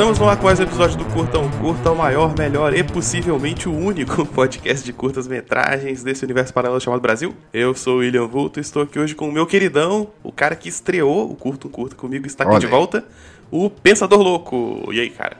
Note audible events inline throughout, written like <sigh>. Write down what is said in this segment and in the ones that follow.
Estamos no ar com mais um episódio do Curtão Curta, o maior, melhor e possivelmente o único <laughs> podcast de curtas metragens desse universo paralelo chamado Brasil. Eu sou o William Vulto e estou aqui hoje com o meu queridão, o cara que estreou o Curto Curta comigo, está aqui Olha de volta, o Pensador Louco. E aí, cara?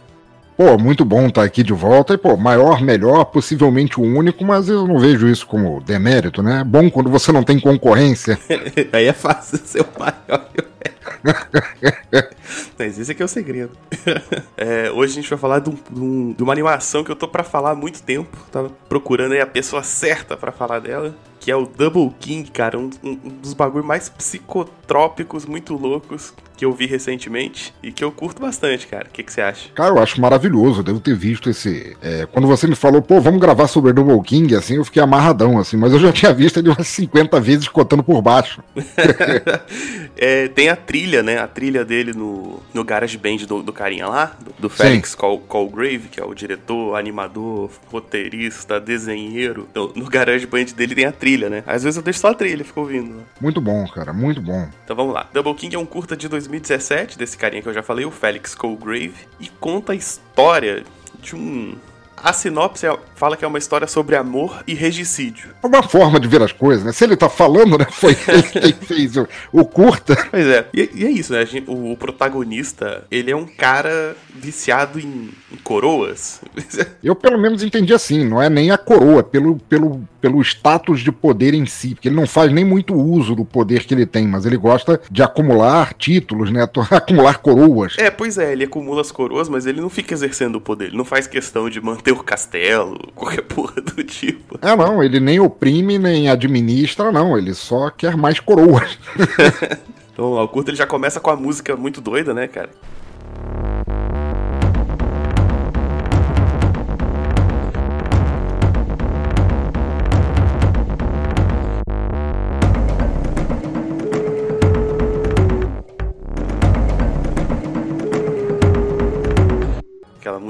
Pô, muito bom estar aqui de volta. E, pô, maior, melhor, possivelmente o único, mas eu não vejo isso como demérito, né? É bom quando você não tem concorrência. <laughs> aí é fácil ser o maior e o melhor. <laughs> Mas esse aqui é o segredo. <laughs> É, hoje a gente vai falar de, um- de um- uma animação que eu tô pra falar há muito tempo. Tava procurando aí a pessoa certa pra falar dela. Que é o Double King, cara. Um, um- um dos bagulhos mais psicotrópicos, muito loucos que eu vi recentemente. E que eu curto bastante, cara. O que, que você acha? Cara, eu acho maravilhoso. Eu devo ter visto esse. é, quando você me falou, pô, vamos gravar sobre Double King, assim, eu fiquei amarradão, assim, mas eu já tinha visto ele umas 50 vezes cotando por baixo. <laughs> <laughs> É, tem a trilha, né? A trilha dele no, no Garage Band do, do carinha lá, do, do Felix Col Colgrave, que é o diretor, animador, roteirista, desenheiro. Então, no Garage Band dele tem a trilha, né? Às vezes eu deixo só a trilha, fica ouvindo. né? Muito bom, cara, muito bom. Então vamos lá. Double King é um curta de 2017, desse carinha que eu já falei, o Felix Colgrave, e conta a história de um. A sinopse é- fala que é uma história sobre amor e regicídio. É uma forma de ver as coisas, né? Se ele tá falando, né? Foi <laughs> ele quem fez o, o curta. Pois é, e, e é isso, né? Gente- o, o protagonista, ele é um cara viciado em, em coroas. <laughs> Eu pelo menos entendi assim, não é nem a coroa, pelo, pelo, pelo status de poder em si, porque ele não faz nem muito uso do poder que ele tem, mas ele gosta de acumular títulos, né? <laughs> Acumular coroas. é, pois é, ele acumula as coroas, mas ele não fica exercendo o poder. Ele não faz questão de manter o castelo, <laughs> qualquer porra do tipo. É, não, ele nem oprime, nem administra, não, ele só quer mais coroas. <laughs> Então, o curto ele já começa com a música muito doida, né, cara?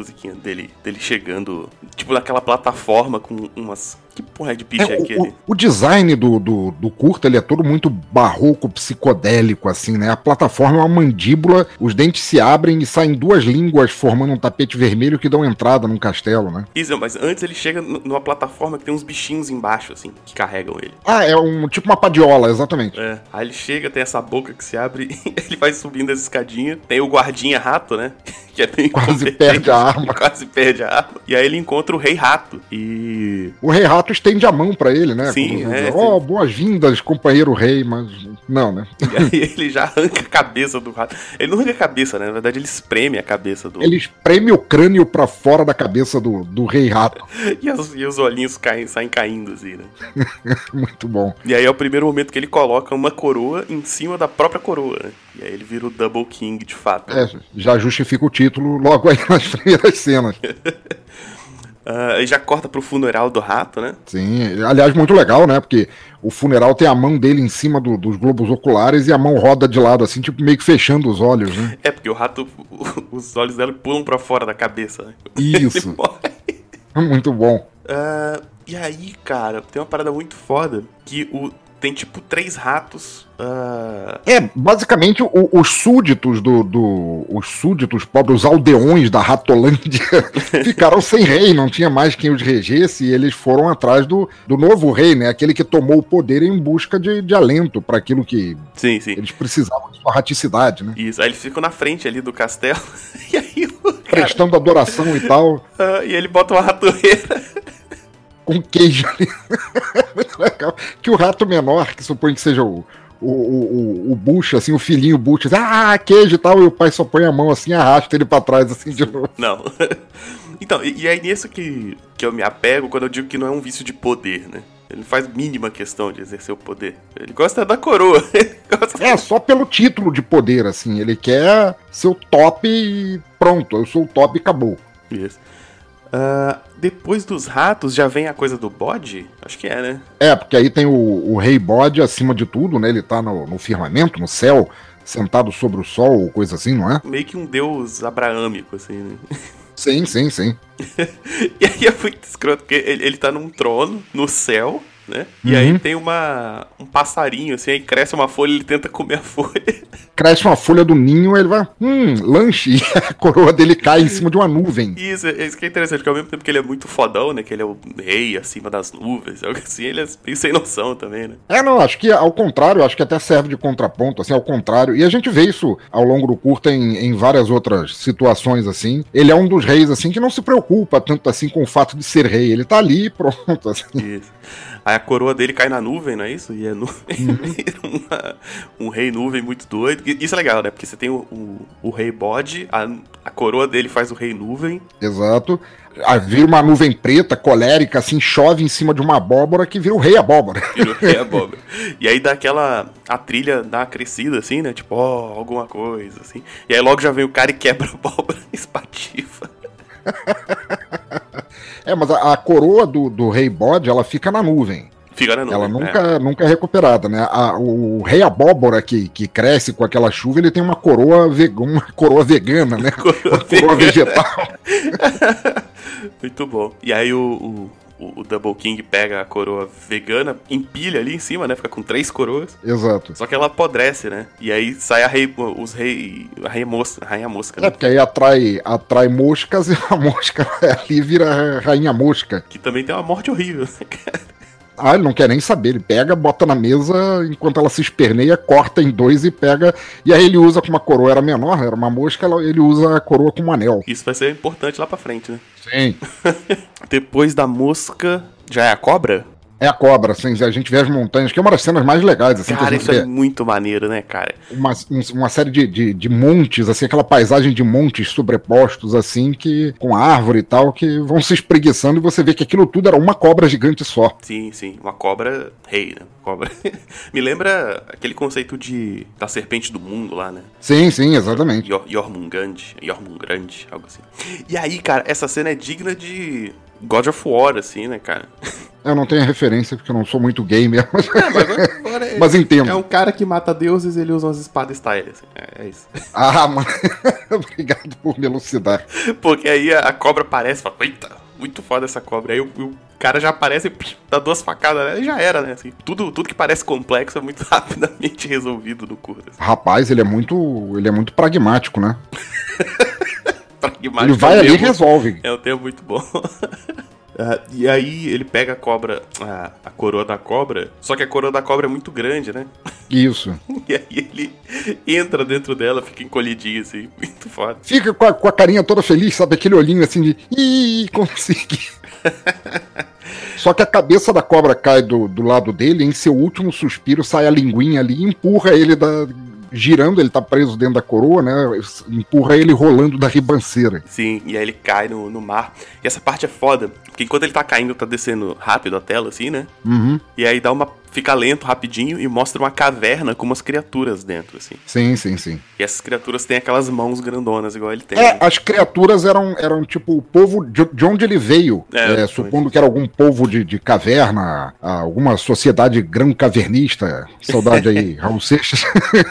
Musiquinha dele, dele chegando, tipo naquela plataforma com umas. Que porra de é, É, o- aquele? o, o design do, do, do curta, ele é todo muito barroco, psicodélico, assim, né? A plataforma é uma mandíbula, os dentes se abrem e saem duas línguas formando um tapete vermelho que dão entrada num castelo, né? Isso, mas antes ele chega numa plataforma que tem uns bichinhos embaixo, assim, que carregam ele. Ah, é um tipo uma padiola, exatamente. É. Aí ele chega, tem essa boca que se abre, <laughs> ele vai subindo as escadinhas. Tem o guardinha rato, né? <laughs> Que é bem Quase perde a arma. <laughs> Quase perde a arma. E aí ele encontra o rei rato. E. O rei rato estende a mão pra ele, né? Sim, é, Ó, boas-vindas, companheiro rei, mas não, né? <laughs> E aí ele já arranca a cabeça do rato. Ele não arranca a cabeça, né? Na verdade, ele espreme a cabeça do. Ele espreme o crânio pra fora da cabeça do, do rei rato. <laughs> E, os, e os olhinhos caem, saem caindo, assim, né? <laughs> Muito bom. E aí é o primeiro momento que ele coloca uma coroa em cima da própria coroa, né? E aí ele vira o Double King de fato. É, já justifica o título logo aí nas primeiras cenas. Aí já corta pro funeral do rato, né? Sim, aliás, muito legal, né? Porque o funeral tem a mão dele em cima do- dos globos oculares e a mão roda de lado, assim, tipo meio que fechando os olhos, né? É, porque o rato, <laughs> os olhos dela pulam pra fora da cabeça, né? <laughs> Isso. <laughs> Muito bom. Ah, e aí, cara, tem uma parada muito foda que o, tem tipo três ratos. ah, É, basicamente, o- os súditos do, do- Os súditos pobres, os aldeões da Ratolândia, <laughs> ficaram sem rei, não tinha mais quem os regesse, e eles foram atrás do, do novo rei, né? Aquele que tomou o poder em busca de, de alento para aquilo que sim, sim. eles precisavam de sua raticidade, né? Isso. Aí eles ficam na frente ali do castelo. <laughs> E aí cara. Prestando adoração e tal. ah, e ele bota uma ratoeira. Com queijo ali. <laughs> Muito legal. Que o rato menor, que supõe que seja o, o, o, o, bucho, assim, o filhinho bucho, assim, ah, queijo e tal, e o pai só põe a mão assim e arrasta ele pra trás, assim, de novo. Não. <laughs> Então, e, e é nisso que, que eu me apego quando eu digo que não é um vício de poder, né? Ele faz mínima questão de exercer o poder. Ele gosta da coroa. <laughs> Gosta- É, só pelo título de poder, assim, ele quer ser o top e pronto, eu sou o top e acabou. Isso. Ah, depois dos ratos já vem a coisa do bode? Acho que é, né? É, porque aí tem o, o rei bode acima de tudo, né, ele tá no, no firmamento, no céu, sentado sobre o sol, ou coisa assim, não é? Meio que um deus abraâmico, assim, né? <laughs> Sim, sim, sim. E aí é muito escroto, porque ele, ele tá num trono, no céu, né? E aí tem uma, um passarinho, assim, aí cresce uma folha, ele tenta comer a <laughs> folha. Cresce uma folha do ninho, ele vai, hum, lanche, <laughs> e a coroa dele cai em cima de uma nuvem. Isso, é- isso que é interessante, porque ao mesmo tempo que ele é muito fodão, né? Que ele é o rei acima das nuvens, <laughs> algo assim, ele é bem sem noção também, né? É, não, acho que ao contrário, acho que até serve de contraponto, assim, ao contrário. E a gente vê isso ao longo do curta em, em várias outras situações, assim. Ele é um dos reis, assim, que não se preocupa tanto assim com o fato de ser rei. Ele tá ali, pronto, assim. Isso. Aí a coroa dele cai na nuvem, não é isso? E é nuvem. <laughs> Uma- um rei nuvem muito doido. Isso é legal, né? Porque você tem o, o, o rei bode, a, a coroa dele faz o rei nuvem. Exato. Aí vira uma nuvem preta, colérica, assim, chove em cima de uma abóbora que vira o rei abóbora. <laughs> Vira o rei abóbora. E aí dá aquela. A trilha dá uma crescida, assim, né? Tipo, ó, alguma coisa, assim. E aí logo já vem o cara e quebra a abóbora <laughs> e espatifa. É, mas a, a coroa do, do rei bode, ela fica na nuvem. Fica na nuvem. Ela é. nunca, nunca é recuperada, né? A- o, rei abóbora que, que cresce com aquela chuva, ele tem uma coroa, ve- uma coroa vegana, né? <laughs> Coroa uma coroa vegana. vegetal. <laughs> Muito bom. E aí o, o, o Double King pega a coroa vegana, empilha ali em cima, né? Fica com três coroas. Exato. Só que ela apodrece, né? E aí sai a rei, os rei, a rei mosca, a rainha mosca, É, né? porque aí atrai, atrai moscas <laughs> e a mosca <laughs> ali vira rainha mosca. Que também tem uma morte horrível. Ah, ele não quer nem saber. Ele pega, bota na mesa, enquanto ela se esperneia, corta em dois e pega. E aí ele usa como a coroa era menor, era uma mosca, ele usa a coroa como anel. Isso vai ser importante lá pra frente, né? Sim. <laughs> Depois da mosca, já é a cobra? É a cobra, assim, a gente vê as montanhas, que é uma das cenas mais legais, assim, Cara, isso vê. é muito maneiro, né, cara? uma, um- uma série de, de, de montes, assim, aquela paisagem de montes sobrepostos, assim, que com árvore e tal, que vão se espreguiçando e você vê que aquilo tudo era uma cobra gigante só. Sim, sim. Uma cobra rei, né? Cobra. <laughs> Me lembra aquele conceito de da serpente do mundo lá, né? Sim, sim, exatamente. Yor- Jormungand, Jormungrand, algo assim. E aí, cara, essa cena é digna de God of War, assim, né, cara? <laughs> Eu não tenho referência, porque eu não sou muito gamer, mas, <laughs> Agora é, <laughs> mas entendo. é um cara que mata deuses e ele usa umas espadas style, assim. É, é isso. Ah, mano, <laughs> obrigado por me elucidar. Porque aí a, a cobra aparece e fala, eita, muito foda essa cobra. Aí o, o cara já aparece e psh, dá duas facadas, né? E já era, né? Assim, tudo, tudo que parece complexo é muito rapidamente resolvido no curto. Assim. Rapaz, ele é muito, ele é muito pragmático, né? Pragmático Ele vai é ali e resolve. É um termo muito bom. Ah, e aí ele pega a cobra, a, a coroa da cobra, só que a coroa da cobra é muito grande, né? <laughs> Isso. E aí ele entra dentro dela, fica encolhidinho assim, <laughs> muito foda. Fica com a, com a carinha toda feliz, sabe? Aquele olhinho assim de. Ih, consegui. <laughs> Só que a cabeça da cobra cai do, do lado dele, e em seu último suspiro sai a linguinha ali e empurra ele da. Girando, ele tá preso dentro da coroa, né? Empurra ele rolando da ribanceira. Sim, e aí ele cai no, no mar. E essa parte é foda, porque enquanto ele tá caindo, tá descendo rápido a tela, assim, né? Uhum. E aí dá uma. Fica lento, rapidinho, e mostra uma caverna com umas criaturas dentro, assim. Sim, sim, sim. E essas criaturas têm aquelas mãos grandonas, igual ele tem. É, né? as criaturas eram, eram tipo o povo de, de onde ele veio. É, É, supondo que era algum povo de, de caverna, alguma sociedade grão-cavernista. Saudade aí, <laughs> Raul Seixas.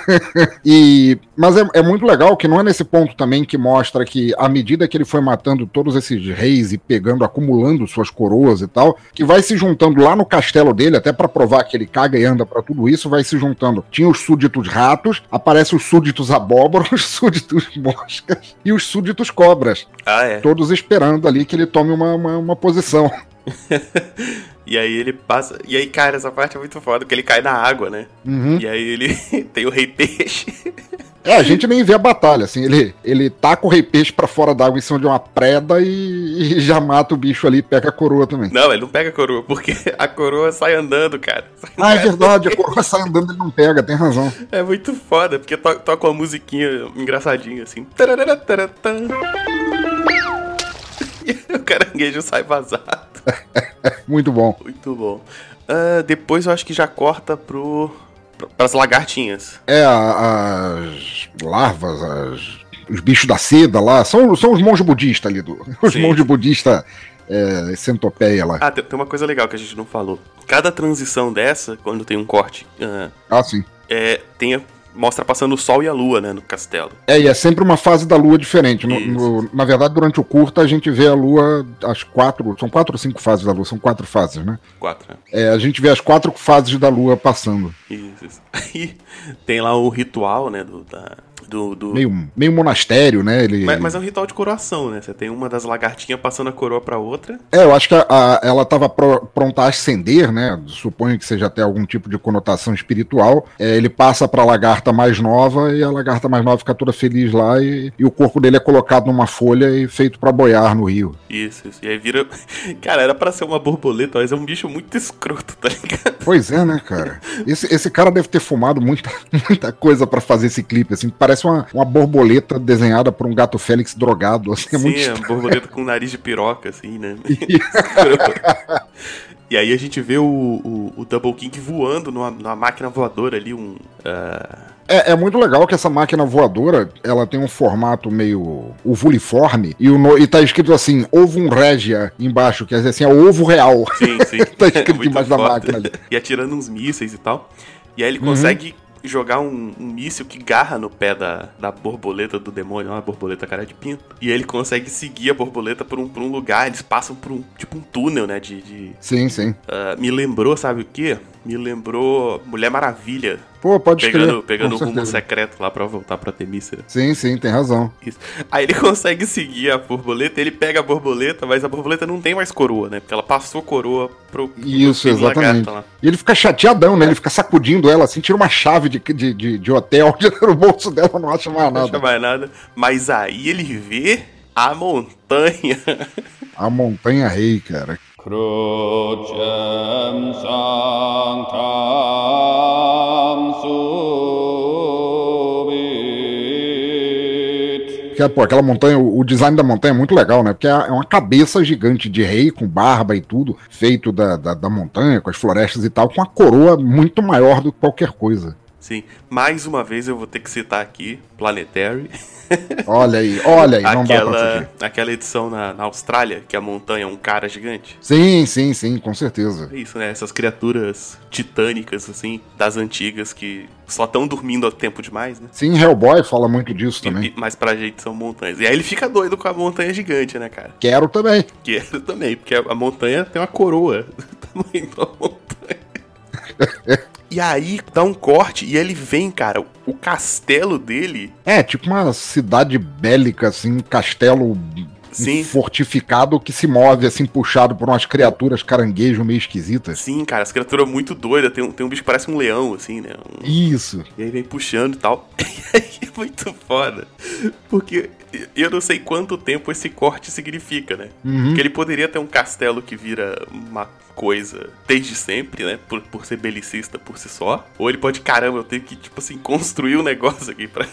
<laughs> e, mas é, é muito legal que não é nesse ponto também que mostra que, à medida que ele foi matando todos esses reis e pegando, acumulando suas coroas e tal, que vai se juntando lá no castelo dele, até pra provar que ele caga e anda pra tudo isso, vai se juntando. Tinha os súditos ratos, aparece os súditos abóboras, <laughs> os súditos moscas e os súditos cobras, Ah, é. todos esperando ali que ele tome uma, uma, uma posição. <laughs> E aí ele passa. E aí, cara, essa parte é muito foda, porque ele cai na água, né? Uhum. E aí ele <laughs> tem o rei peixe. <laughs> É, a gente nem vê a batalha, assim, ele, ele taca o rei peixe pra fora d'água em cima de uma preda e, e já mata o bicho ali e pega a coroa também. Não, ele não pega a coroa, porque a coroa sai andando, cara. Ah, é verdade, a coroa sai andando ele não pega, tem razão. É muito foda, porque to toca uma musiquinha engraçadinha assim. Tararara, taratã. <laughs> O caranguejo sai vazado. <laughs> Muito bom. Muito bom. Ah, depois eu acho que já corta pro. pras lagartinhas. É, as larvas, as- os bichos da seda lá, são, são os monges budistas ali, do, <laughs> os Sim. monges budistas é, centopeia lá. Ah, tem, tem uma coisa legal que a gente não falou. Cada transição dessa, quando tem um corte, ah, Ah, sim. é, tem mostra passando o sol e a lua, né, no castelo. É, e é sempre uma fase da lua diferente. No, no, na verdade, durante o curta, a gente vê a lua, as quatro. São quatro ou cinco fases da lua? São quatro fases, né? Quatro, né? É, a gente vê as quatro fases da lua passando. Isso, isso. Aí <laughs> tem lá o ritual, né, do, da, do, do... Meio, meio monastério, né? Ele... Mas, mas, é um ritual de coroação, né? Você tem uma das lagartinhas passando a coroa para outra. É, eu acho que a, a, ela estava pronta a ascender, né? Suponho que seja até algum tipo de conotação espiritual. É, ele passa para a lagarta mais nova e a lagarta mais nova fica toda feliz lá e, e o corpo dele é colocado numa folha e feito para boiar no rio. Isso, isso. E aí vira. <laughs> Cara, era para ser uma borboleta, mas é um bicho muito escroto, tá ligado? Pois é, né, cara? Esse, esse cara deve ter fumado muita, <laughs> muita coisa para fazer esse clipe, assim. Parece parece uma, uma borboleta desenhada por um gato Félix drogado. Assim, é Sim, muito é borboleta com nariz de piroca, assim, né? <laughs> e aí a gente vê o, o, o Double King voando numa, numa, máquina voadora ali, um. Uh... É, é, muito legal que essa máquina voadora ela tem um formato meio ovuliforme e, o, e tá escrito assim, ovo regia embaixo, quer dizer assim, é ovo real. Sim, sim. <laughs> tá <laughs> escrito embaixo da máquina. Ali. E atirando uns mísseis e tal. E aí ele consegue uhum jogar um, um míssil que garra no pé da, da borboleta do demônio, uma borboleta cara de pinto. E ele consegue seguir a borboleta por um, por um lugar, eles passam por um tipo um túnel, né? De. de sim, sim. Uh, me lembrou, sabe o quê? Me lembrou Mulher Maravilha Pô, pode pegando, crer. Pegando o rumo secreto lá pra voltar pra Temícera. Sim, sim, tem razão. Isso. Aí ele <laughs> consegue seguir a borboleta, ele pega a borboleta, mas a borboleta não tem mais coroa, né? Porque ela passou coroa pro. Isso, pro exatamente. E ele fica chateadão, né? Ele fica sacudindo ela, assim, tira uma chave de, de, de, de hotel <laughs> no bolso dela, não acha mais nada. Não acha mais nada. Mas aí ele vê a montanha. A montanha rei, cara. Crucem que, pô, aquela montanha, o design da montanha é muito legal, né? Porque é, é uma cabeça gigante de rei, com barba e tudo, feito da, da, da montanha, com as florestas e tal, com uma coroa muito maior do que qualquer coisa. Sim, mais uma vez eu vou ter que citar aqui Planetary. Olha aí, olha aí, não aquela, dá pra Aquela edição na, na, Austrália, que a montanha é um cara gigante. Sim, sim, sim, com certeza. É isso, né? Essas criaturas titânicas, assim, das antigas, que só estão dormindo há tempo demais, né? Sim, Hellboy fala muito disso também. E, mas pra gente são montanhas. E aí ele fica doido com a montanha gigante, né, cara? Quero também. Quero também, porque a montanha tem uma coroa <laughs> do tamanho da montanha. <laughs> E aí dá um corte e ele vem, cara, o castelo dele. É, tipo uma cidade bélica, assim, um castelo Sim. fortificado que se move assim, puxado por umas criaturas caranguejo meio esquisitas. Sim, cara, as criaturas muito doidas. Tem, tem um bicho que parece um leão, assim, né? Um... Isso. E aí vem puxando e tal. <laughs> E aí é muito foda. Porque eu não sei quanto tempo esse corte significa, né? Uhum. Porque ele poderia ter um castelo que vira uma coisa desde sempre, né? Por, por ser belicista por si só. Ou ele pode, caramba, eu tenho que, tipo assim, <laughs> construir um negócio aqui pra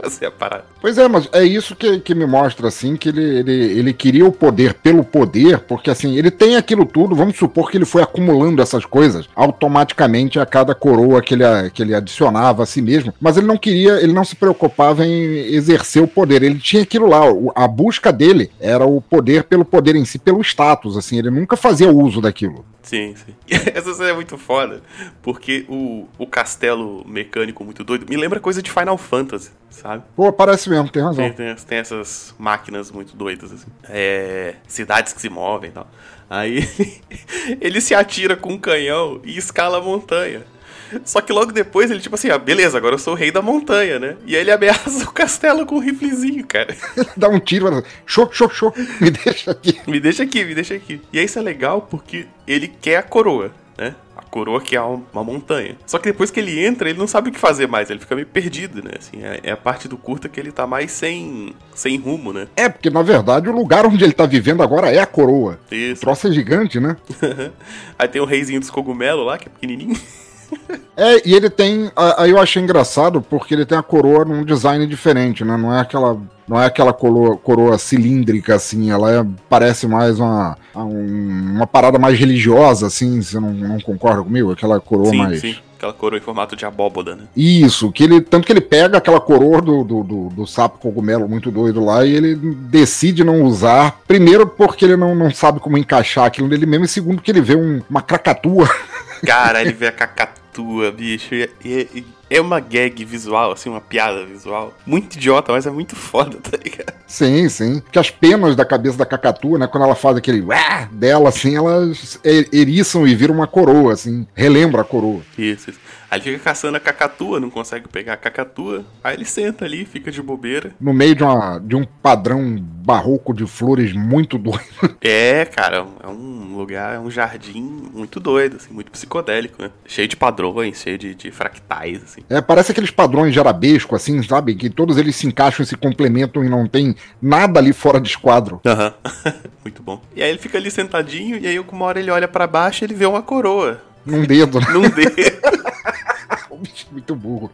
fazer a parada. Pois é, mas é isso que, que me mostra, assim, que ele, ele, ele queria o poder pelo poder, porque assim, ele tem aquilo tudo, vamos supor que ele foi acumulando essas coisas automaticamente a cada coroa que ele, que ele adicionava a si mesmo, mas ele não queria, ele não se preocupava em exercer o poder, ele tinha aquilo lá, a busca dele era o poder pelo poder em si, pelo status, assim, ele nunca fazia uso daquilo. Sim, sim. <laughs> Essa cena é muito foda, porque o, o castelo mecânico muito doido me lembra coisa de Final Fantasy, sabe? Pô, parece mesmo, tem razão. Tem, tem, tem essas máquinas muito doidas, assim. É, cidades que se movem e tal. Aí <laughs> ele se atira com um canhão e escala a montanha. Só que logo depois ele, tipo assim, ah, beleza, agora eu sou o rei da montanha, né? E aí ele ameaça <laughs> o castelo com um riflezinho, cara. <laughs> Dá um tiro, show, show, show, me deixa aqui. me deixa aqui, me deixa aqui. E aí isso é legal porque ele quer a coroa, né? A coroa que é uma montanha. Só que depois que ele entra, ele não sabe o que fazer mais, ele fica meio perdido, né? Assim, é, é a parte do curta que ele tá mais sem, sem rumo, né? É, porque na verdade o lugar onde ele tá vivendo agora é a coroa. Isso. O troço é gigante, né? <laughs> aí tem o reizinho dos cogumelos lá, que é pequenininho. É, e ele tem. Aí eu achei engraçado porque ele tem a coroa num design diferente, né? Não é aquela. Não é aquela coroa, coroa cilíndrica, assim, ela é, parece mais uma, uma parada mais religiosa, assim, você não, não concorda comigo? Aquela coroa sim, mais. Sim. Aquela coroa em formato de abóboda, né? Isso, que ele. Tanto que ele pega aquela coroa do, do, do, do sapo cogumelo muito doido lá e ele decide não usar. Primeiro, porque ele não, não sabe como encaixar aquilo nele mesmo, e segundo, que ele vê um, uma cracatua. Cara, ele vê a cacatua cacatua, bicho. E, e, é uma gag visual, assim, uma piada visual. Muito idiota, mas é muito foda, tá ligado? Sim, sim. Que as penas da cabeça da cacatua, né? Quando ela faz aquele dela, assim, elas eriçam e viram uma coroa, assim. Relembra a coroa. Isso, isso. Aí ele fica caçando a cacatua, não consegue pegar a cacatua. Aí ele senta ali, fica de bobeira. No meio de, uma, de um padrão barroco de flores muito doido. <laughs> É, cara, é um lugar, é um jardim muito doido, assim, muito psicodélico, né? Cheio de padrões, cheio de, de fractais, assim. É, parece aqueles padrões de arabesco, assim, sabe? Que todos eles se encaixam e se complementam e não tem nada ali fora de esquadro. Aham, uhum. <laughs> muito bom. E aí ele fica ali sentadinho, e aí uma hora ele olha para baixo e ele vê uma coroa. Num dedo, né? Num dedo. Muito burro.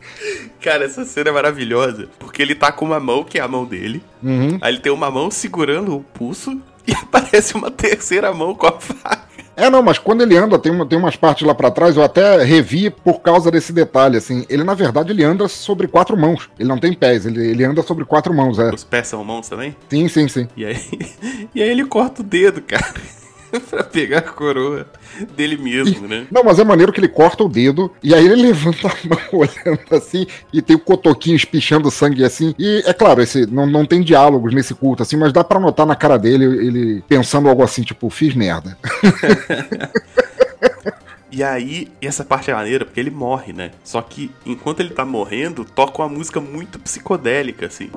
Cara, essa cena é maravilhosa. Porque ele tá com uma mão, que é a mão dele. Uhum. Aí ele tem uma mão segurando o pulso. E <laughs> aparece uma terceira mão com a faca. É, não, mas quando ele anda, tem, uma, tem umas partes lá para trás, eu até revi por causa desse detalhe, assim. Ele, na verdade, ele anda sobre quatro mãos. Ele não tem pés, ele, ele anda sobre quatro mãos, é. Os pés são mãos também? Sim, sim, sim. E aí, <laughs> e aí ele corta o dedo, cara. <laughs> pra pegar a coroa dele mesmo, né? Não, mas é maneiro que ele corta o dedo e aí ele <laughs> levanta a mão <laughs> olhando assim e tem o cotoquinho espichando sangue assim. E é claro, esse não, não tem diálogos nesse culto assim, mas dá para notar na cara dele ele pensando algo assim, tipo, fiz merda. E aí, essa parte é maneira, porque ele morre, né? Só que enquanto ele tá morrendo, toca uma música muito psicodélica, assim.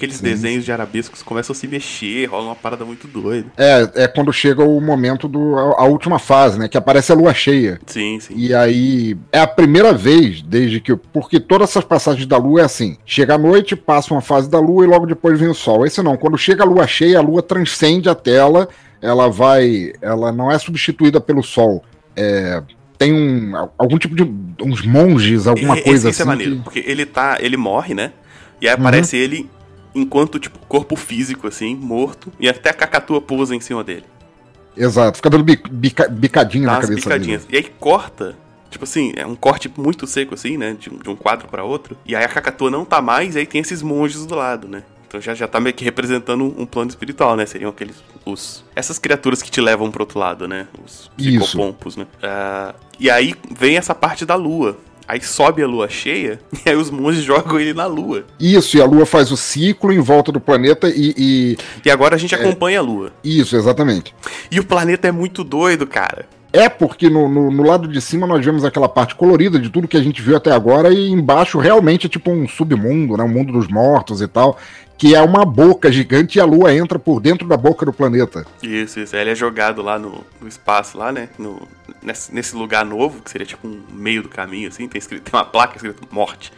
Aqueles Sim. desenhos de arabescos começam a se mexer, rola uma parada muito doida. É, é quando chega o momento do a, a, última fase, né, que aparece a lua cheia. Sim, sim. E aí é a primeira vez desde que porque todas essas passagens da lua é assim, chega a noite, passa uma fase da lua e logo depois vem o sol. Esse não, quando chega a lua cheia, a lua transcende a tela, ela vai, ela não é substituída pelo sol. É, tem um, algum tipo de uns monges, alguma esse, coisa esse assim. é maneiro, que... porque ele tá, ele morre, né? E aí aparece uhum. ele enquanto, tipo, corpo físico, assim, morto, e até a cacatua pousa em cima dele. Exato, fica dando bica, bicadinha Dá na cabeça bicadinhas. dele. E aí corta, tipo assim, é um corte muito seco, assim, né, de, de um quadro para outro, e aí a cacatua não tá mais, e aí tem esses monges do lado, né. Então já, já tá meio que representando um plano espiritual, né? Seriam aqueles. Os, essas criaturas que te levam pro outro lado, né? Os psicopompos, né? Uh, e aí vem essa parte da lua. Aí sobe a lua cheia <laughs> e aí os monges jogam ele na lua. Isso, e a lua faz o ciclo em volta do planeta e. E, e agora a gente é... acompanha a lua. Isso, exatamente. E o planeta é muito doido, cara. É porque no, no, no, lado de cima nós vemos aquela parte colorida de tudo que a gente viu até agora, e embaixo realmente é tipo um submundo, né? Um mundo dos mortos e tal que é uma boca gigante e a Lua entra por dentro da boca do planeta. Isso, isso. Ele é jogado lá no, no espaço, lá, né? No, nesse, nesse, lugar novo, que seria tipo um meio do caminho, assim. Tem, escrito, tem uma placa escrito morte.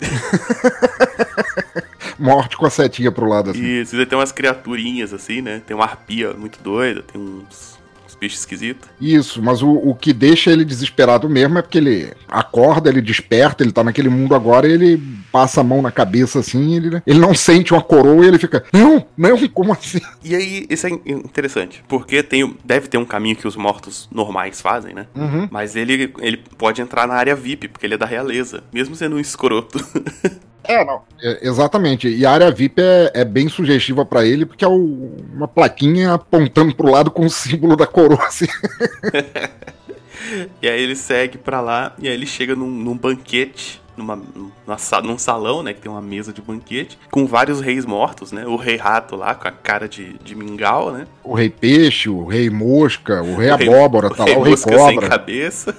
<laughs> morte com a setinha pro lado, assim. Isso, e tem umas criaturinhas, assim, né? Tem uma arpia muito doida, tem uns bicho esquisito. Isso, mas o, o que deixa ele desesperado mesmo é porque ele acorda, ele desperta, ele tá naquele mundo agora e ele passa a mão na cabeça assim, ele, ele não sente uma coroa e ele fica, não, não, como assim? E aí, isso é interessante, porque tem, deve ter um caminho que os mortos normais fazem, né? Uhum. Mas ele, ele pode entrar na área VIP, porque ele é da realeza, mesmo sendo um escroto. <laughs> É, não. É, exatamente. E a área VIP é, é bem sugestiva para ele, porque é o, uma plaquinha apontando pro lado com o símbolo da coroa. Assim. <laughs> e aí ele segue para lá, e aí ele chega num, num banquete numa, numa, num salão, né? Que tem uma mesa de banquete, com vários reis mortos, né? O rei rato lá, com a cara de, de mingau, né? O rei peixe, o rei mosca, o rei o abóbora, tá lá o rei cobra. sem cabeça.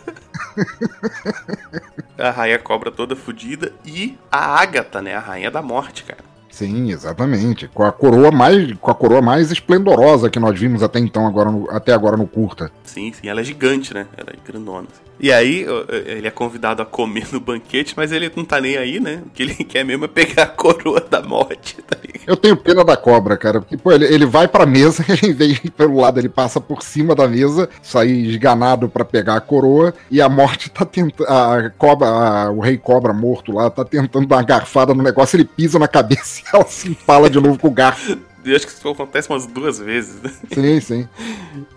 <laughs> a rainha cobra toda fodida e a Ágata, né? A rainha da morte, cara. Sim, exatamente. Com a coroa mais, com a coroa mais esplendorosa que nós vimos até então, agora no, até agora no curta. Sim, sim, ela é gigante, né? Ela é grandona. Assim. E aí, ele é convidado a comer no banquete, mas ele não tá nem aí, né? O que ele <laughs> quer mesmo é pegar a coroa da morte, tá ligado? Eu tenho pena da cobra, cara. Porque, pô, ele, ele vai pra mesa, <laughs> ele vem pelo lado, ele passa por cima da mesa, sai esganado para pegar a coroa, e a morte tá tentando. A cobra, a, o rei cobra morto lá, tá tentando dar uma garfada no negócio, ele pisa na cabeça ela se empala de novo com o garfo. acho que isso acontece umas duas vezes, né? Sim, sim.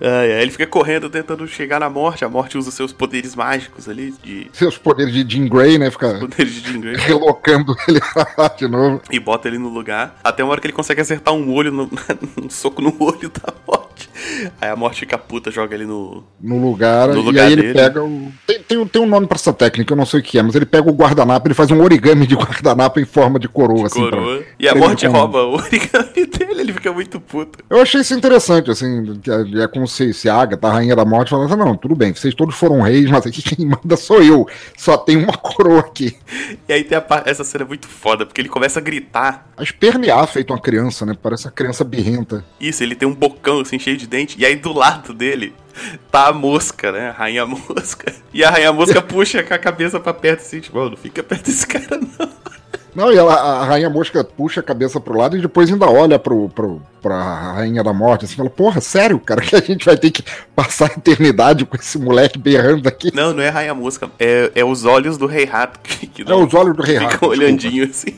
Aí ele fica correndo tentando chegar na morte. A morte usa seus poderes mágicos ali. De... Seus poderes de Jean Grey, né? Fica Poderes de Jean Grey. relocando ele <laughs> de novo. E bota ele no lugar. Até uma hora que ele consegue acertar um olho, no, <laughs> um soco no olho da morte. Aí a morte fica puta, joga ele no. No lugar, No e lugar aí ele dele. pega o. Tem, tem, tem um nome pra essa técnica, eu não sei o que é, mas ele pega o guardanapo, ele faz um origami de guardanapo em forma de coroa, assim. pra- coroa. E a pra morte ele rouba o origami <laughs> dele, ele fica muito puto. Eu achei isso interessante, assim, é, é como se, se a Agatha, a rainha da morte, falasse, não, tudo bem, vocês todos foram reis, mas aqui quem manda sou eu, só tem uma coroa aqui. E aí tem a essa cena muito foda, porque ele começa a gritar. A espernear feito uma criança, né, parece uma criança birrenta. Isso, ele tem um bocão assim cheio de dente. E aí do lado dele tá a mosca, né? A rainha <laughs> mosca. E a rainha mosca puxa com a cabeça pra perto assim, tipo, "Ô, não fica perto desse cara, não. Não, e ela, a rainha mosca puxa a cabeça pro lado e depois ainda olha pro, pro, pra rainha da morte, assim, fala, porra, sério, cara, que a gente vai ter que passar a eternidade com esse moleque berrando aqui? Não, não é a rainha mosca. É, é os olhos do rei rato que, que É os olhos do rei rato, Ficam olhandinho assim.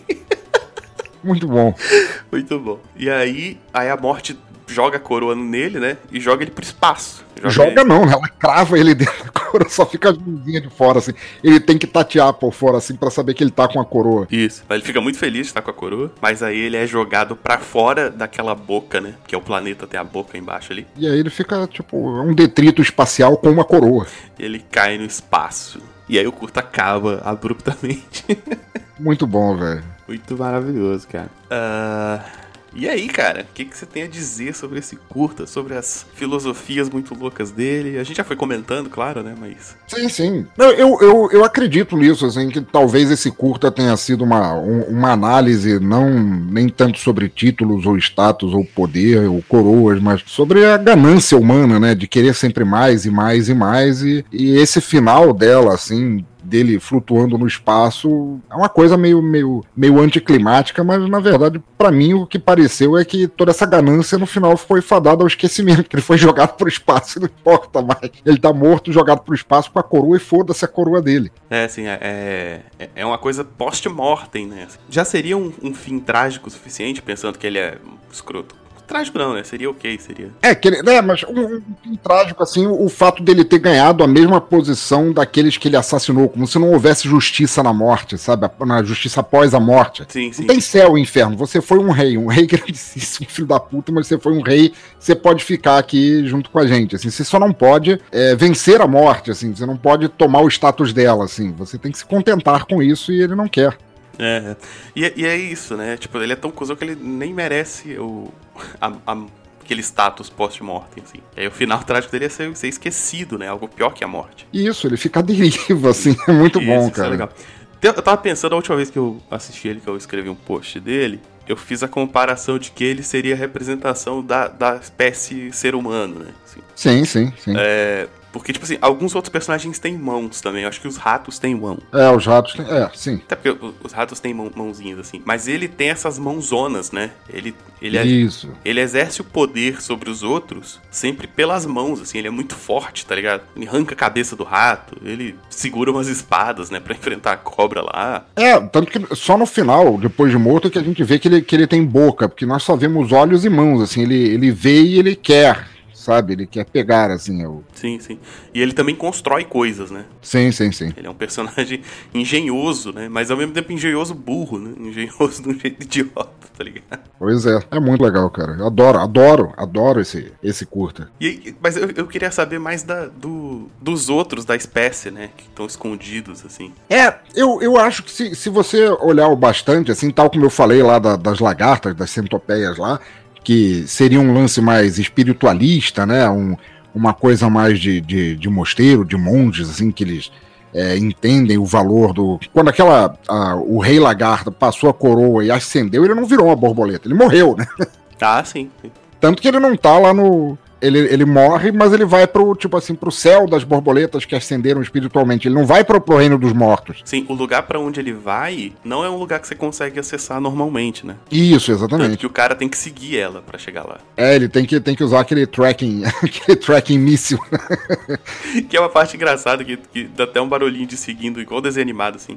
Muito bom. <laughs> Muito bom. E aí, aí a morte joga a coroa nele, né? E joga ele pro espaço. Joga não, né? ela crava ele <laughs> dentro da coroa, só fica as mãozinhas de fora, assim. Ele tem que tatear por fora, assim, pra saber que ele tá com a coroa. Isso. Ele fica muito feliz de estar com a coroa, mas aí ele é jogado pra fora daquela boca, né? Que é o planeta, tem a boca embaixo ali. E aí ele fica, tipo, um detrito espacial com uma coroa. Ele cai no espaço. E aí o curto acaba abruptamente. <laughs> Muito bom, velho. muito maravilhoso, cara. Ah, e aí, cara, o que, que você tem a dizer sobre esse curta, sobre as filosofias muito loucas dele? A gente já foi comentando, claro, né? Mas. Sim, sim. Não, Eu, eu, eu acredito nisso, assim, que talvez esse curta tenha sido uma, um- uma análise não nem tanto sobre títulos ou status ou poder ou coroas, mas sobre a ganância humana, né? De querer sempre mais e mais e mais. E, e esse final dela, assim, dele flutuando no espaço, é uma coisa meio, meio, meio anticlimática, mas na verdade, pra mim, o que pareceu é que toda essa ganância no final foi fadada ao esquecimento, <laughs> que ele foi jogado pro espaço e não importa mais. Ele tá morto, jogado pro espaço com a coroa e foda-se a coroa dele. É, assim, é, é, é uma coisa post-mortem, né? Já seria um, um fim trágico o suficiente, pensando que ele é escroto. Trágico não, né? Seria ok, seria. É, que ele, né, mas um, um fim trágico, assim, o, o fato dele ter ganhado a mesma posição daqueles que ele assassinou, como se não houvesse justiça na morte, sabe? Na justiça após a morte. Sim, sim. Não tem céu e inferno. Você foi um rei, um rei <laughs> grandíssimo, filho da puta, mas você foi um rei, você pode ficar aqui junto com a gente. Assim, você só não pode é, vencer a morte, assim, você não pode tomar o status dela, assim. Você tem que se contentar com isso e ele não quer. É, e, e é isso, né? Tipo, ele é tão cuzão que ele nem merece o, a- a- aquele status post-mortem, assim. E aí o final <laughs> trágico dele é ser, ser esquecido, né? Algo pior que a morte. Isso, ele fica à deriva, assim, é muito Isso, bom, isso é cara. legal. Te- Eu tava pensando, a última vez que eu assisti ele, que eu escrevi um post dele, eu fiz a comparação de que ele seria a representação da, da espécie ser humano, né? Assim, Sim, sim, sim. é, porque, tipo assim, alguns outros personagens têm mãos também. Eu acho que os ratos têm mão. É, os ratos, têm- é, sim. Até porque os ratos têm mão- mãozinhas, assim. Mas ele tem essas mãozonas, né? Ele, ele, é- Isso. ele exerce o poder sobre os outros sempre pelas mãos, assim. Ele é muito forte, tá ligado? Ele arranca a cabeça do rato, ele segura umas espadas, né? Pra enfrentar a cobra lá. É, tanto que só no final, depois de morto, é que a gente vê que ele, que ele tem boca, porque nós só vemos olhos e mãos, assim, ele, ele vê e ele quer, sabe? Ele quer pegar, assim, o... Sim, sim. E ele também constrói coisas, né? Sim, sim, sim. Ele é um personagem <laughs> engenhoso, né? Mas ao mesmo tempo engenhoso burro, né? Engenhoso de um jeito <laughs> idiota, tá ligado? Pois é, é muito legal, cara. Eu adoro, adoro, adoro esse, esse curta. E, mas eu, eu queria saber mais da, do, dos outros da espécie, né? Que estão escondidos, assim. É, eu, eu acho que se, se você olhar o bastante, assim, tal como eu falei lá da- das lagartas, das centopeias lá, que seria um lance mais espiritualista, né? Um, uma coisa mais de, de, de mosteiro, de monges, assim, que eles é, entendem o valor do. Quando aquela. a- o rei lagarta passou a coroa e ascendeu, ele não virou uma borboleta, ele morreu, né? Sim. sim. Tanto que ele não tá lá no. Ele, ele morre, mas ele vai pro, tipo assim, pro céu das borboletas que ascenderam espiritualmente. Ele não vai pro, pro reino dos mortos. Sim, o lugar pra onde ele vai não é um lugar que você consegue acessar normalmente, né? Isso, Tanto exatamente. que o cara tem que seguir ela pra chegar lá. É, ele tem que, tem que usar aquele tracking, <laughs> aquele tracking míssil. <laughs> Que é uma parte engraçada que, que dá até um barulhinho de seguindo, igual desenho animado, assim.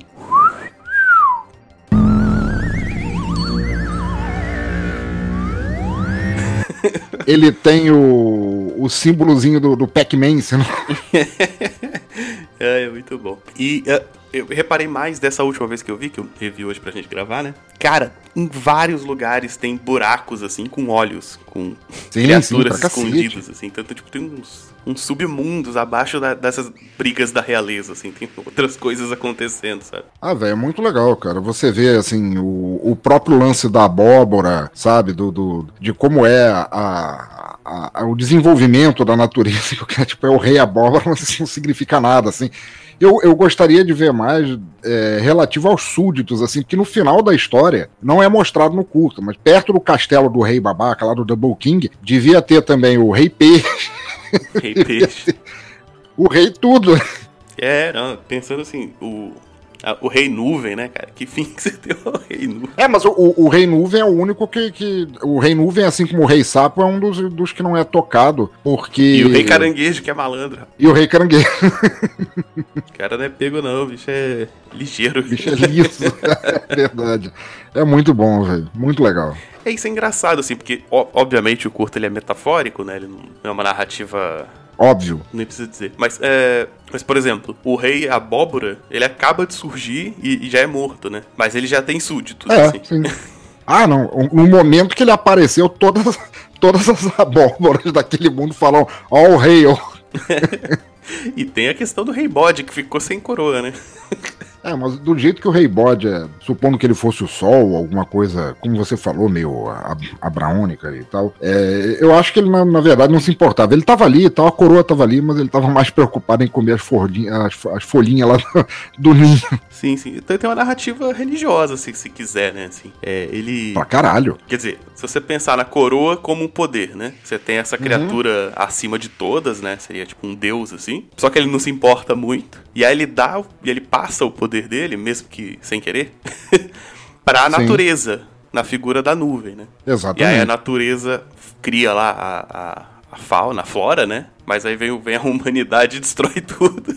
Ele tem o, o símbolozinho do, do Pac-Man, você não... <laughs> é, é muito bom. E uh, eu reparei mais dessa última vez que eu vi, que eu revi hoje pra gente gravar, né? Cara, em vários lugares tem buracos, assim, com olhos, com sim, criaturas sim, escondidas, assim. Então, tipo, tem uns, uns submundos abaixo da, dessas brigas da realeza, assim. Tem outras coisas acontecendo, sabe? Ah, velho, é muito legal, cara. Você vê, assim, o, o próprio lance da abóbora, sabe? Do, do de como é a, a, a, o desenvolvimento da natureza, <laughs> que tipo, é o rei abóbora, mas isso não significa nada, assim. Eu, eu gostaria de ver mais é, relativo aos súditos, assim, porque no final da história não é mostrado no curto, mas perto do castelo do rei babaca, lá do Double King, devia ter também o rei peixe. <laughs> Rei peixe. <laughs> o rei tudo. É, não, pensando assim, o, o Rei Nuvem, né, cara? Que fim que você <laughs> deu ao Rei Nuvem? É, mas o, o Rei Nuvem é o único que, que. O Rei Nuvem, assim como o Rei Sapo, é um dos, dos que não é tocado, porque. E o Rei Caranguejo, que é malandro. E o Rei Caranguejo. o cara não é pego, não, o bicho é ligeiro. O bicho é liso. <laughs> é verdade. É muito bom, velho. Muito legal. É isso é engraçado, assim, porque, obviamente, o curto ele é metafórico, né? Ele não é uma narrativa Óbvio. Nem precisa dizer. Mas, é, mas, por exemplo, o rei abóbora, ele acaba de surgir e, e já é morto, né? Mas ele já tem súditos, é, assim. Sim. Ah, não. No momento que ele apareceu, todas, todas as abóboras daquele mundo falam: Ó, oh, o rei, ó. <laughs> e tem a questão do rei bode, que ficou sem coroa, né? <laughs> É, mas do jeito que o Rei Bode é, supondo que ele fosse o Sol, alguma coisa, como você falou, meio abraônica e tal, é, eu acho que ele, na, na, verdade, não se importava. Ele tava ali e tal, a coroa tava ali, mas ele tava mais preocupado em comer as, folhinhas, as, as folhinhas lá do, do ninho. Sim, sim. Então tem uma narrativa religiosa, se, se quiser, né? Assim, é, ele... Pra caralho. Quer dizer, se você pensar na coroa como um poder, né? Você tem essa criatura uhum. acima de todas, né? Seria tipo um deus, assim. Só que ele não se importa muito. E aí ele dá, e ele passa o poder poder dele, mesmo que sem querer, <laughs> para a natureza, na figura da nuvem, né? Exatamente. E aí a natureza cria lá a, a, a fauna, a flora, né? Mas aí vem, vem a <laughs> humanidade e destrói tudo.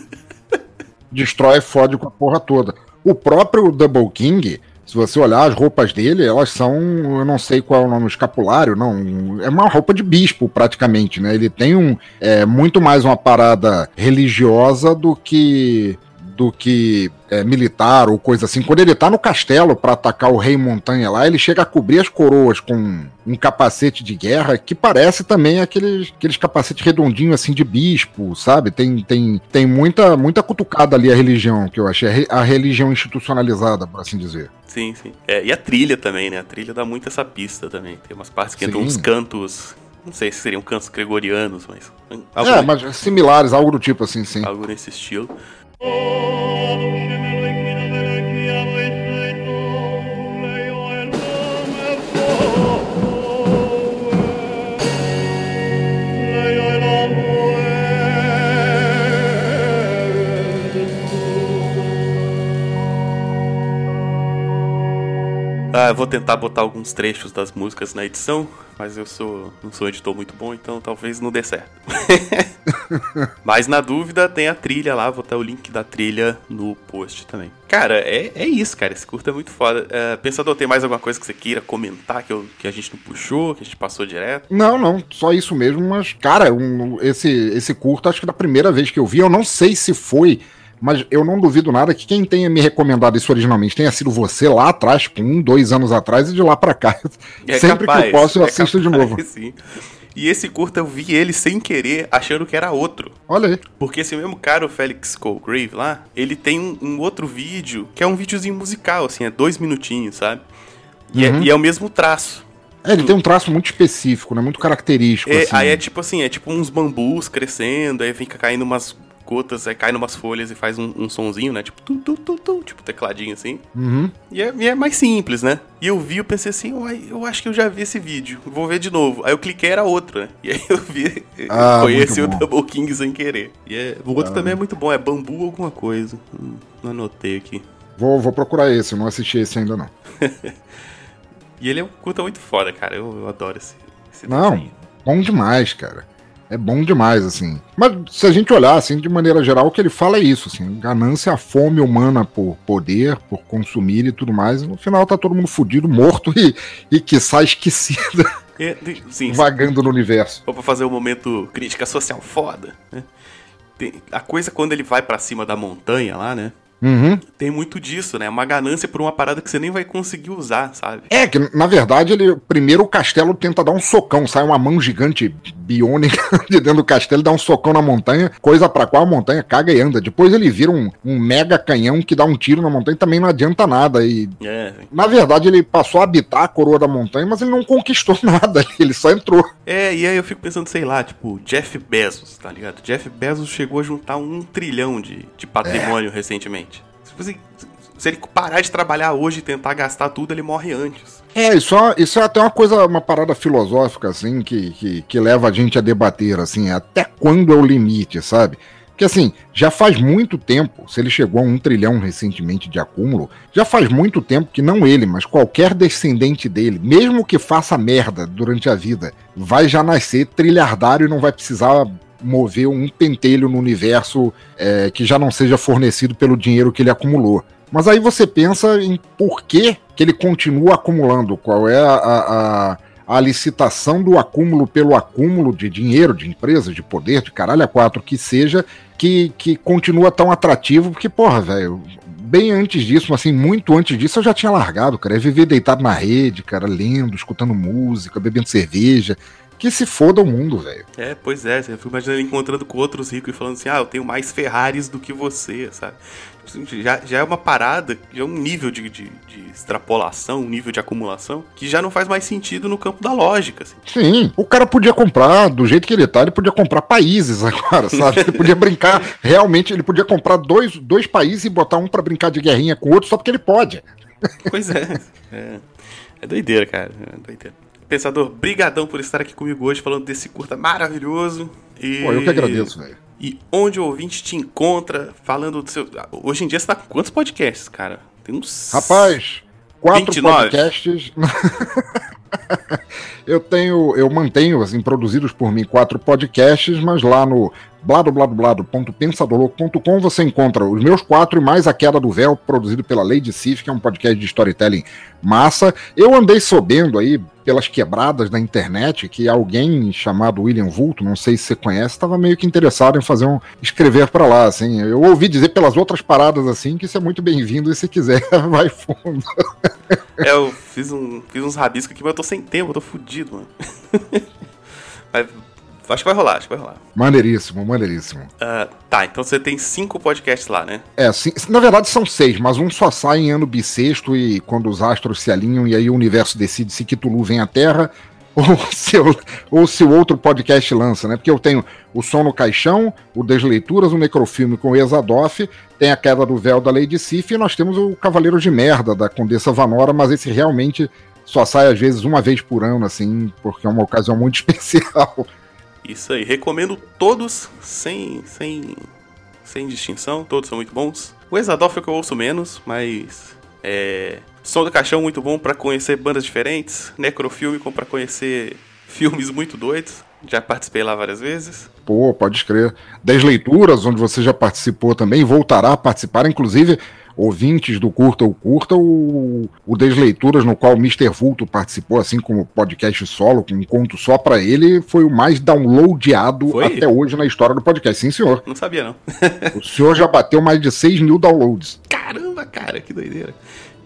destrói, fode com a porra toda. O próprio Double King, se você olhar as roupas dele, elas são, eu não sei qual é o nome, escapulário, não, é uma roupa de bispo praticamente, né? Ele tem um, é, muito mais uma parada religiosa do que do que é, militar ou coisa assim. Quando ele tá no castelo para atacar o rei montanha lá, ele chega a cobrir as coroas com um capacete de guerra que parece também aqueles, aqueles capacetes redondinhos assim de bispo, sabe? Tem, tem, tem muita, muita cutucada ali a religião, que eu achei, a religião institucionalizada, por assim dizer. Sim, sim. É, e a trilha também, né? A trilha dá muito essa pista também. Tem umas partes que entram uns cantos não sei se seriam cantos gregorianos, mas. é, mas similares, algo do tipo assim, sim. Algo nesse estilo. Oh, Ah, eu vou tentar botar alguns trechos das músicas na edição, mas eu sou não sou um editor muito bom, então talvez não dê certo. <laughs> mas na dúvida tem a trilha lá, vou botar o link da trilha no post também. Cara, é, é isso, cara. Esse curto é muito foda. Uh, pensador, tem mais alguma coisa que você queira comentar que, eu, que a gente não puxou, que a gente passou direto? Não, não, só isso mesmo, mas, cara, um, esse, esse curto, acho que da primeira vez que eu vi, eu não sei se foi mas eu não duvido nada que quem tenha me recomendado isso originalmente tenha sido você lá atrás, tipo, um, dois anos atrás, e de lá para cá. <laughs> É Sempre capaz, que eu posso, eu é assisto capaz, de novo. <laughs> Sim. E esse curta eu vi ele sem querer, achando que era outro. Olha aí. Porque esse mesmo cara, o Felix Colgrave lá, ele tem um, um outro vídeo, que é um videozinho musical, assim, é dois minutinhos, sabe? E, é, uhum. é, e é o mesmo traço. É, ele tem um traço muito específico, né? Muito característico. É, assim. Aí é tipo assim, é tipo uns bambus crescendo, aí fica caindo umas gotas, aí cai numas folhas e faz um, um sonzinho, né? Tipo, tu, tu, tu, tu, tipo tecladinho assim. Uhum. E, é, e, é, mais simples, né? E eu vi, eu pensei assim, Uai, eu acho que eu já vi esse vídeo, vou ver de novo. Aí eu cliquei, era outro, né? E aí eu vi, ah, conheci o Double King sem querer. E é, o outro ah. também é muito bom, é bambu alguma coisa. Hum, não anotei aqui. Vou, vou procurar esse, eu não assisti esse ainda não. <laughs> e ele é um curta muito foda, cara. Eu, eu adoro esse, esse Não, desenho. bom demais, cara é bom demais, assim. Mas se a gente olhar, assim, de maneira geral, o que ele fala é isso, assim, ganância, a fome humana por poder, por consumir e tudo mais, e no final tá todo mundo fudido, morto e, e que sai esquecido. É, sim, vagando no universo. Ou pra fazer um momento crítica social foda, né? Tem, a coisa quando ele vai para cima da montanha lá, né? Uhum. Tem muito disso, né? Uma ganância por uma parada que você nem vai conseguir usar, sabe? É, que na verdade ele. Primeiro o castelo tenta dar um socão, sai uma mão gigante biônica <laughs> de dentro do castelo, dá um socão na montanha, coisa pra qual a montanha caga e anda. Depois ele vira um, um mega canhão que dá um tiro na montanha e também não adianta nada. E. É. Na verdade, ele passou a habitar a coroa da montanha, mas ele não conquistou <laughs> nada, ele só entrou. É, e aí eu fico pensando, sei lá, tipo, Jeff Bezos, tá ligado? Jeff Bezos chegou a juntar um trilhão de, de patrimônio é. recentemente. Tipo assim, se ele parar de trabalhar hoje e tentar gastar tudo, ele morre antes. É, isso é, isso é até uma coisa, uma parada filosófica, assim, que, que, que leva a gente a debater, assim, até quando é o limite, sabe? Porque assim, já faz muito tempo, se ele chegou a um trilhão recentemente de acúmulo, já faz muito tempo que não ele, mas qualquer descendente dele, mesmo que faça merda durante a vida, vai já nascer trilhardário e não vai precisar mover um pentelho no universo é, que já não seja fornecido pelo dinheiro que ele acumulou. Mas aí você pensa em por que, que ele continua acumulando, qual é a, a, a licitação do acúmulo pelo acúmulo de dinheiro, de empresa, de poder, de caralho a quatro que seja, que, que continua tão atrativo, porque, porra, velho, bem antes disso, assim, muito antes disso, eu já tinha largado, cara. É viver deitado na rede, cara, lendo, escutando música, bebendo cerveja que se foda o mundo, velho. É, pois é, eu fico imaginando ele encontrando com outros ricos e falando assim, ah, eu tenho mais Ferraris do que você, sabe? Assim, já, já é uma parada, já é um nível de, de, de, extrapolação, um nível de acumulação, que já não faz mais sentido no campo da lógica. Assim. Sim, o cara podia comprar, do jeito que ele tá, ele podia comprar países <laughs> agora, sabe? Ele podia brincar, realmente, ele podia comprar dois, dois países e botar um para brincar de guerrinha com o outro só porque ele pode. Pois é, é, é doideira, cara, é doideira. Pensador, brigadão por estar aqui comigo hoje falando desse curta maravilhoso. E... Pô, eu que agradeço, velho. E onde o ouvinte te encontra falando do seu. Hoje em dia você tá com quantos podcasts, cara? Tem uns. Rapaz, quatro 29. podcasts. <laughs> eu tenho, eu mantenho, assim, produzidos por mim, quatro podcasts, mas lá no bladobladoblado.pensadorlouco.com você encontra os meus quatro e mais A Queda do Véu, produzido pela Lady Sif, que é um podcast de storytelling massa. Eu andei sabendo aí, pelas quebradas da internet, que alguém chamado William Vulto, não sei se você conhece, estava meio que interessado em fazer um escrever para lá, assim. Eu ouvi dizer pelas outras paradas assim que isso é muito bem-vindo e se quiser vai fundo. É, eu fiz, um, fiz uns rabiscos aqui, mas eu tô sem tempo, eu tô fudido, mano. <laughs> Mas Acho que vai rolar, acho que vai rolar. Maneiríssimo, maneiríssimo. Uh, tá, então você tem cinco podcasts lá, né? É, sim, na verdade são seis, mas um só sai em ano bissexto e quando os astros se alinham e aí o universo decide se Cthulhu vem à Terra <laughs> ou se, eu, ou se o outro podcast lança, né? Porque eu tenho o Som no Caixão, o Desleituras, o Necrofilme com o Exadoff, tem a Queda do Véu da Lady Sif e nós temos o Cavaleiro de Merda da Condessa Vanora, mas esse realmente só sai às vezes uma vez por ano, assim, porque é uma ocasião muito <laughs> especial. Isso aí, recomendo todos sem, sem, sem distinção, todos são muito bons. O Exadoff é o que eu ouço menos, mas é, Som do Caixão muito bom para conhecer bandas diferentes, Necrofilmico para conhecer filmes muito doidos. Já participei lá várias vezes. Pô, pode escrever. Dez leituras, onde você já participou também, voltará a participar. Inclusive, ouvintes do Curta ou Curta, o, o Desleituras, no qual o Mr. Vulto participou, assim como podcast solo, com um conto só para ele, foi o mais downloadado foi? até hoje na história do podcast. Sim, senhor. Não sabia, não. o senhor já bateu mais de 6 mil downloads. Caramba, cara, que doideira.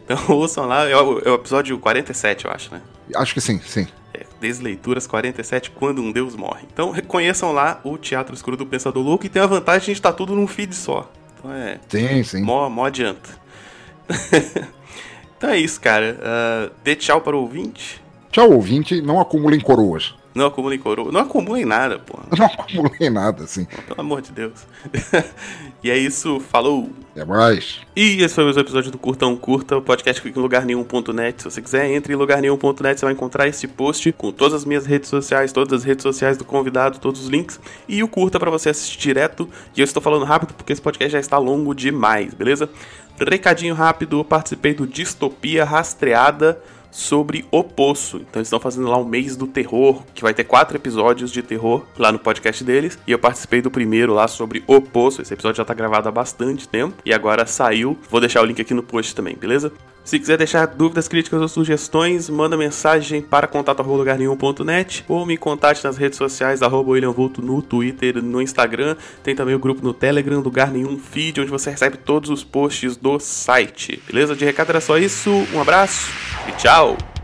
Então <laughs> ouçam lá, é o, é o episódio 47, eu acho, né? Acho que sim, sim. É, Desleituras 47, Quando um Deus Morre. Então reconheçam lá o Teatro Escuro do Pensador Louco e tem a vantagem de estar tá tudo num feed só. Então é. Sim, sim. Mó, mó adianta. <laughs> então é isso, cara. Uh, dê tchau para o ouvinte. Tchau, ouvinte. Não acumulem coroas. Não acumulem coroa. Não acumulem nada, pô. <laughs> Não acumulem nada, sim. Pelo amor de Deus. <laughs> e é isso, falou. Até mais. E esse foi mais um episódio do Curtão Curta, o podcast fica em lugarnenhum.net. Se você quiser, entre em lugarnenhum.net, você vai encontrar esse post com todas as minhas redes sociais, todas as redes sociais do convidado, todos os links e o curta para você assistir direto. E eu estou falando rápido porque esse podcast já está longo demais, beleza? Recadinho rápido, eu participei do Distopia Rastreada sobre O Poço. Então eles estão fazendo lá um mês do terror, que vai ter quatro episódios de terror lá no podcast deles. E eu participei do primeiro lá sobre O Poço. Esse episódio já tá gravado há bastante tempo e agora saiu. Vou deixar o link aqui no post também, beleza? Se quiser deixar dúvidas, críticas ou sugestões, manda mensagem para contato.lugarnenhum.net ou me contate nas redes sociais, arroba William Vulto no Twitter, no Instagram. Tem também o grupo no Telegram, Lugar Nenhum Feed, onde você recebe todos os posts do site. Beleza? De recado era só isso. Um abraço e tchau!